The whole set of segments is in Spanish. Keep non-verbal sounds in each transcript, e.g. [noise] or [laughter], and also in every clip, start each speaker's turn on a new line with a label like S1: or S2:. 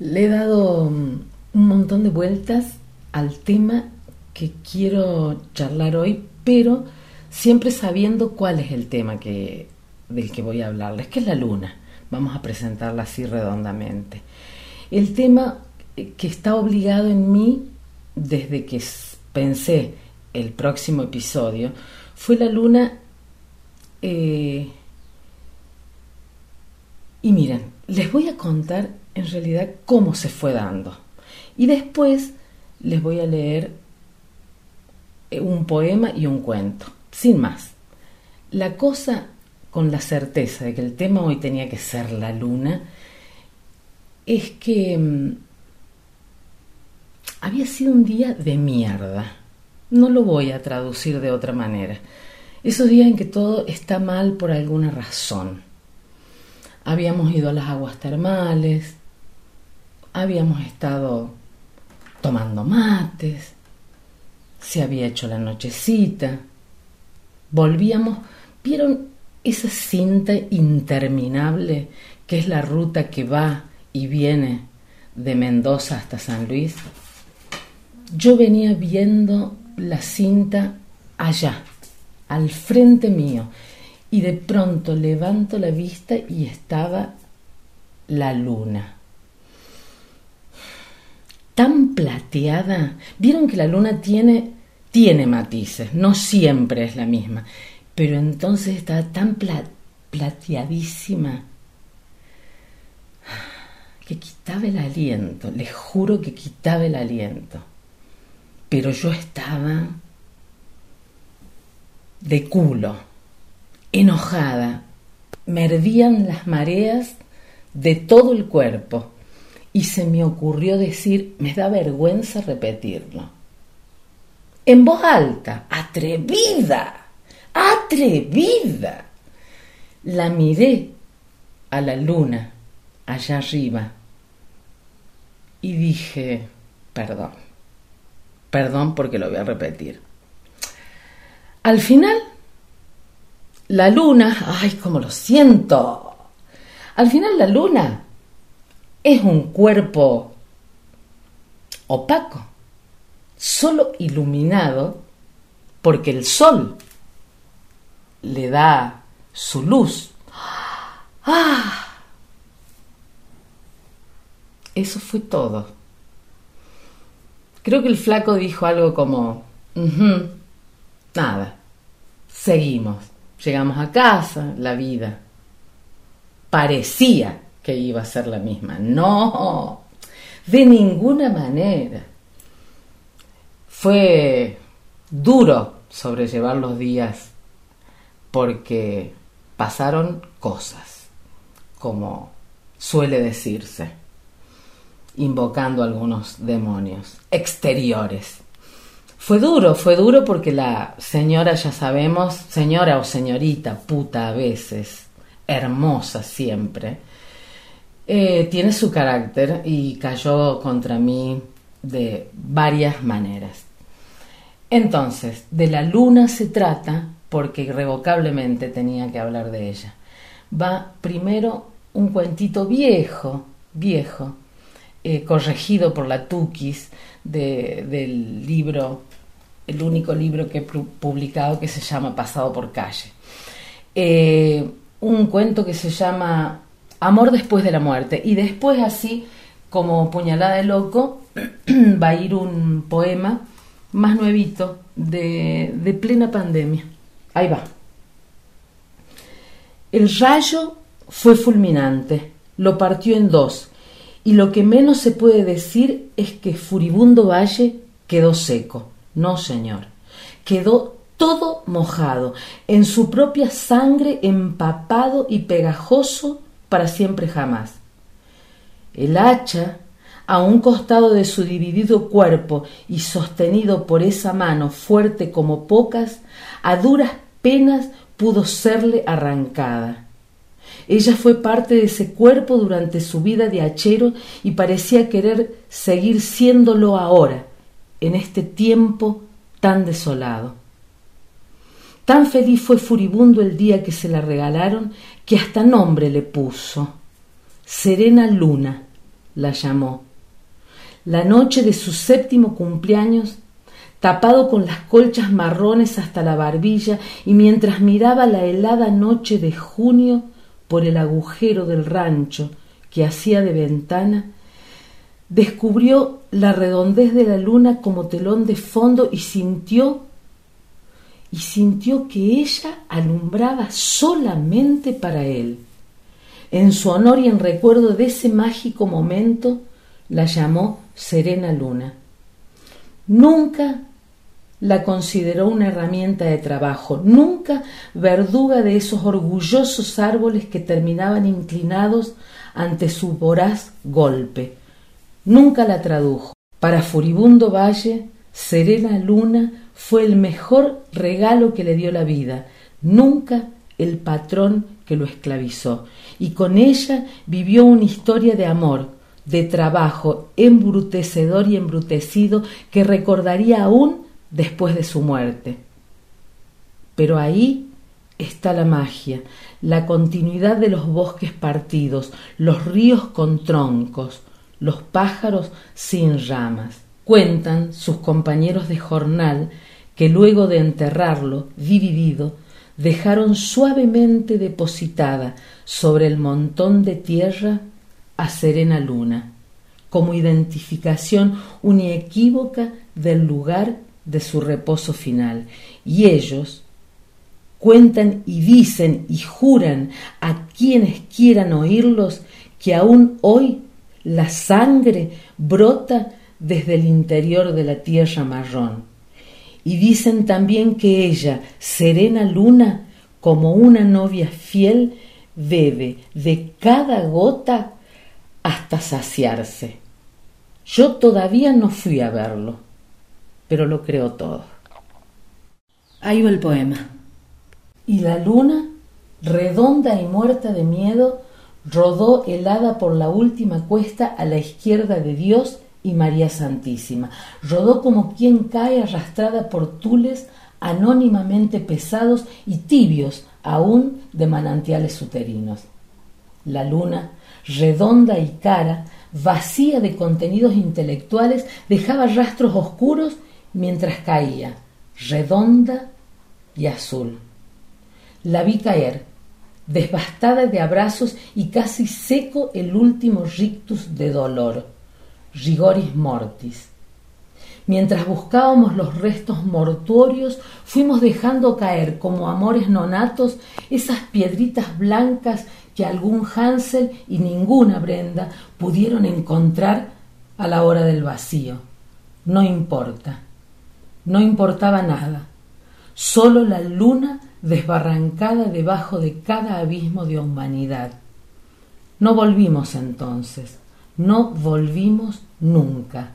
S1: Le he dado mm, un montón de vueltas al tema que quiero charlar hoy, pero siempre sabiendo cuál es el tema que, del que voy a hablarles, que es la luna. Vamos a presentarla así redondamente. El tema que está obligado en mí desde que pensé el próximo episodio fue la luna. Eh, y miren, les voy a contar en realidad cómo se fue dando. Y después les voy a leer eh, un poema y un cuento, sin más. La cosa con la certeza de que el tema hoy tenía que ser la luna es que mm, había sido un día de mierda. No lo voy a traducir de otra manera. Esos días en que todo está mal por alguna razón. Habíamos ido a las aguas termales, habíamos estado tomando mates, se había hecho la nochecita, volvíamos, ¿vieron esa cinta interminable que es la ruta que va y viene de Mendoza hasta San Luis? Yo venía viendo la cinta allá, al frente mío, y de pronto levanto la vista y estaba la luna tan plateada. Vieron que la luna tiene, tiene matices, no siempre es la misma, pero entonces está tan plateadísima que quitaba el aliento, les juro que quitaba el aliento. Pero yo estaba de culo, enojada, me hervían las mareas de todo el cuerpo y se me ocurrió decir, me da vergüenza repetirlo. En voz alta, atrevida, atrevida. La miré a la luna allá arriba y dije, perdón, perdón porque lo voy a repetir. Al final, la luna, ay, cómo lo siento. Al final la luna es un cuerpo opaco, solo iluminado porque el sol le da su luz. ¡Ah! Eso fue todo. Creo que el flaco dijo algo como, nada, seguimos, llegamos a casa, la vida. Parecía que iba a ser la misma. No, de ninguna manera. Fue duro sobrellevar los días porque pasaron cosas, como suele decirse, invocando algunos demonios exteriores. Fue duro, fue duro porque la señora, ya sabemos, señora o señorita, puta a veces, hermosa siempre, eh, tiene su carácter y cayó contra mí de varias maneras. Entonces, de la luna se trata porque irrevocablemente tenía que hablar de ella. Va primero un cuentito viejo, viejo, eh, corregido por la Tukis del libro, el único libro que he publicado que se llama Pasado por calle. Eh, un cuento que se llama Amor después de la muerte. Y después así, como puñalada de loco, [clears throat] va a ir un poema más nuevito de, de plena pandemia. Ahí va. El rayo fue fulminante, lo partió en dos, y lo que menos se puede decir es que furibundo valle quedó seco. No, señor. Quedó todo mojado, en su propia sangre empapado y pegajoso para siempre jamás. El hacha, a un costado de su dividido cuerpo y sostenido por esa mano fuerte como pocas, a duras penas pudo serle arrancada. Ella fue parte de ese cuerpo durante su vida de hachero y parecía querer seguir siéndolo ahora, en este tiempo tan desolado. Tan feliz fue furibundo el día que se la regalaron que hasta nombre le puso. Serena Luna, la llamó. La noche de su séptimo cumpleaños, tapado con las colchas marrones hasta la barbilla, y mientras miraba la helada noche de junio por el agujero del rancho que hacía de ventana, descubrió la redondez de la luna como telón de fondo y sintió y sintió que ella alumbraba solamente para él. En su honor y en recuerdo de ese mágico momento, la llamó Serena Luna. Nunca la consideró una herramienta de trabajo, nunca verduga de esos orgullosos árboles que terminaban inclinados ante su voraz golpe. Nunca la tradujo. Para Furibundo Valle, Serena Luna fue el mejor regalo que le dio la vida, nunca el patrón que lo esclavizó. Y con ella vivió una historia de amor, de trabajo embrutecedor y embrutecido que recordaría aún después de su muerte. Pero ahí está la magia, la continuidad de los bosques partidos, los ríos con troncos, los pájaros sin ramas. Cuentan sus compañeros de jornal que luego de enterrarlo dividido, dejaron suavemente depositada sobre el montón de tierra a Serena Luna, como identificación uniequívoca del lugar de su reposo final. Y ellos cuentan y dicen y juran a quienes quieran oírlos que aún hoy la sangre brota desde el interior de la tierra marrón. Y dicen también que ella, serena luna, como una novia fiel, bebe de cada gota hasta saciarse. Yo todavía no fui a verlo, pero lo creo todo. Ahí va el poema. Y la luna, redonda y muerta de miedo, rodó helada por la última cuesta a la izquierda de Dios y María Santísima. Rodó como quien cae arrastrada por tules anónimamente pesados y tibios aún de manantiales uterinos. La luna, redonda y cara, vacía de contenidos intelectuales, dejaba rastros oscuros mientras caía, redonda y azul. La vi caer, desbastada de abrazos y casi seco el último rictus de dolor, rigoris mortis. Mientras buscábamos los restos mortuorios, fuimos dejando caer como amores nonatos esas piedritas blancas que algún Hansel y ninguna Brenda pudieron encontrar a la hora del vacío. No importa, no importaba nada, solo la luna desbarrancada debajo de cada abismo de humanidad. No volvimos entonces, no volvimos nunca.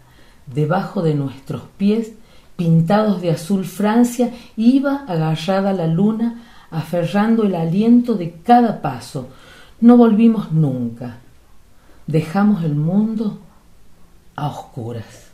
S1: Debajo de nuestros pies, pintados de azul Francia, iba agarrada la luna, aferrando el aliento de cada paso. No volvimos nunca. Dejamos el mundo a oscuras.